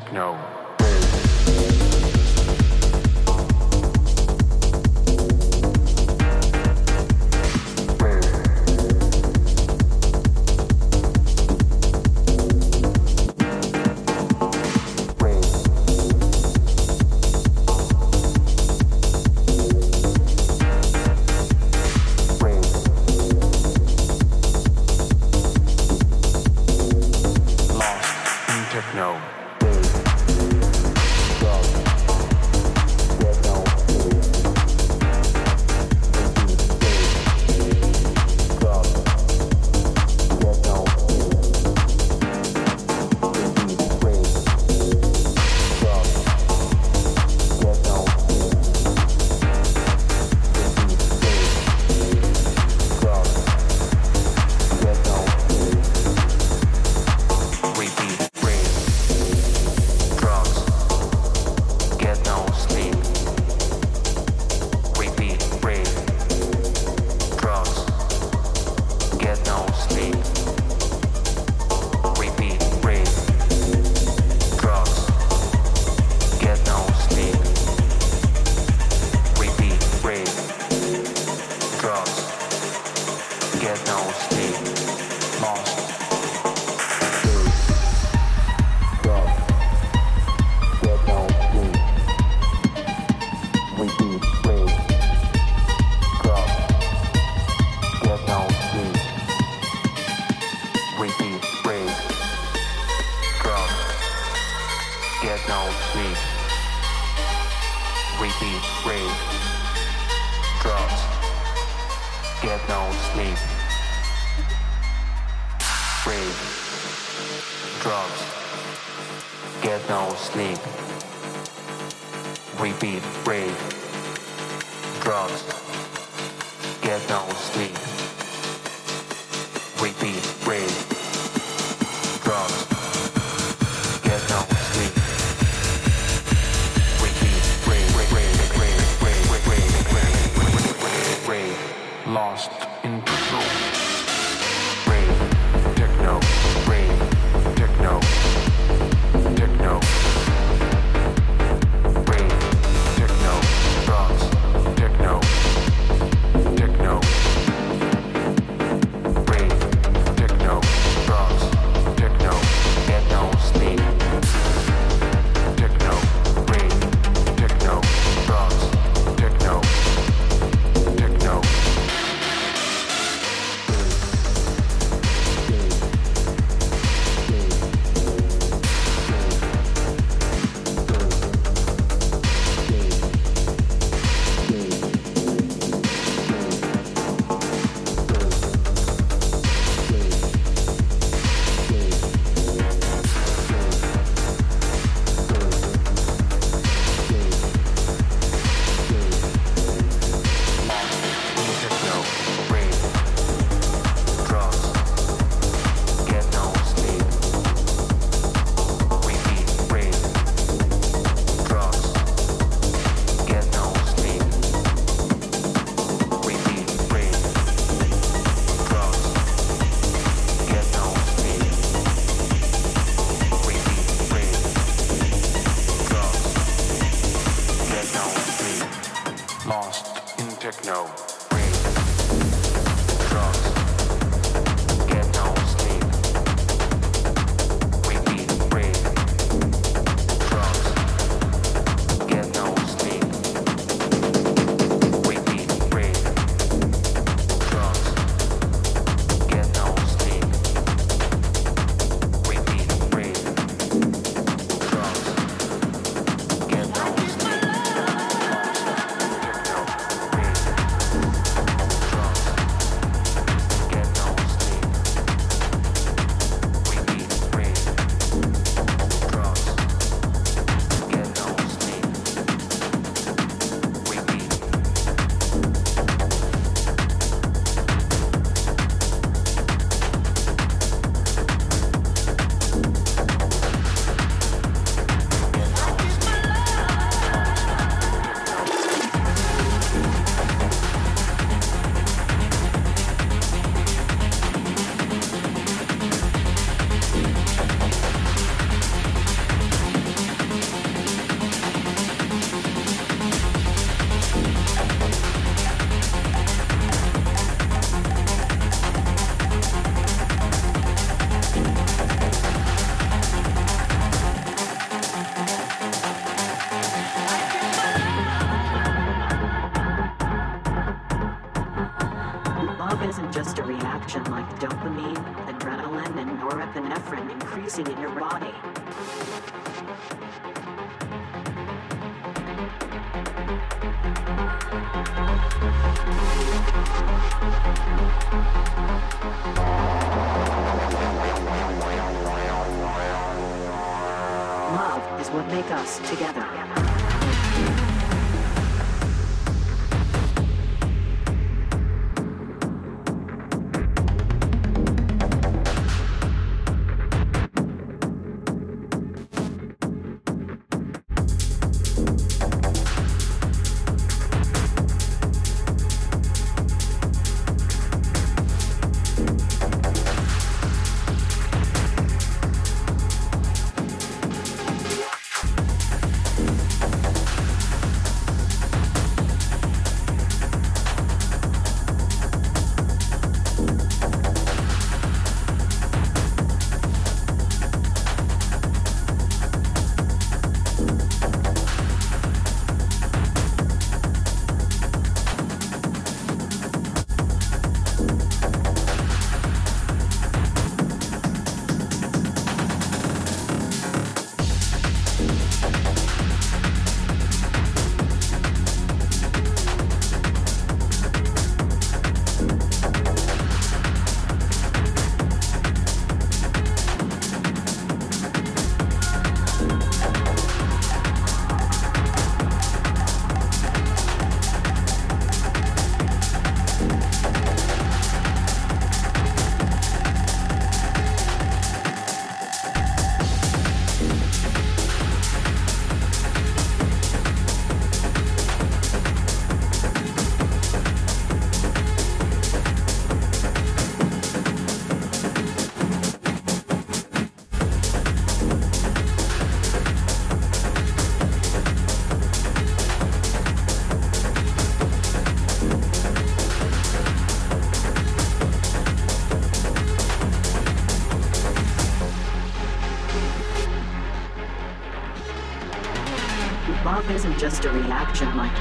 techno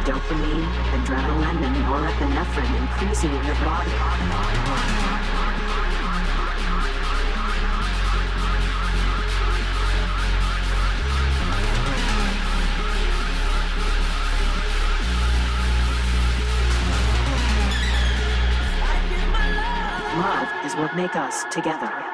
dopamine, adrenaline, and norepinephrine increasing in your body. Love is what make us together.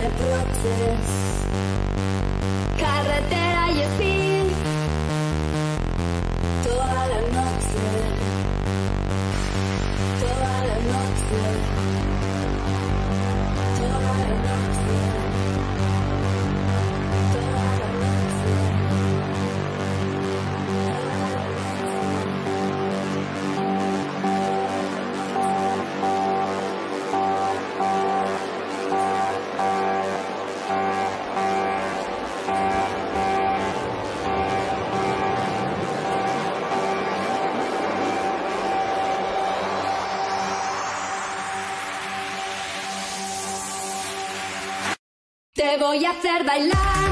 de noches. Carretera. Voy a hacer bailar.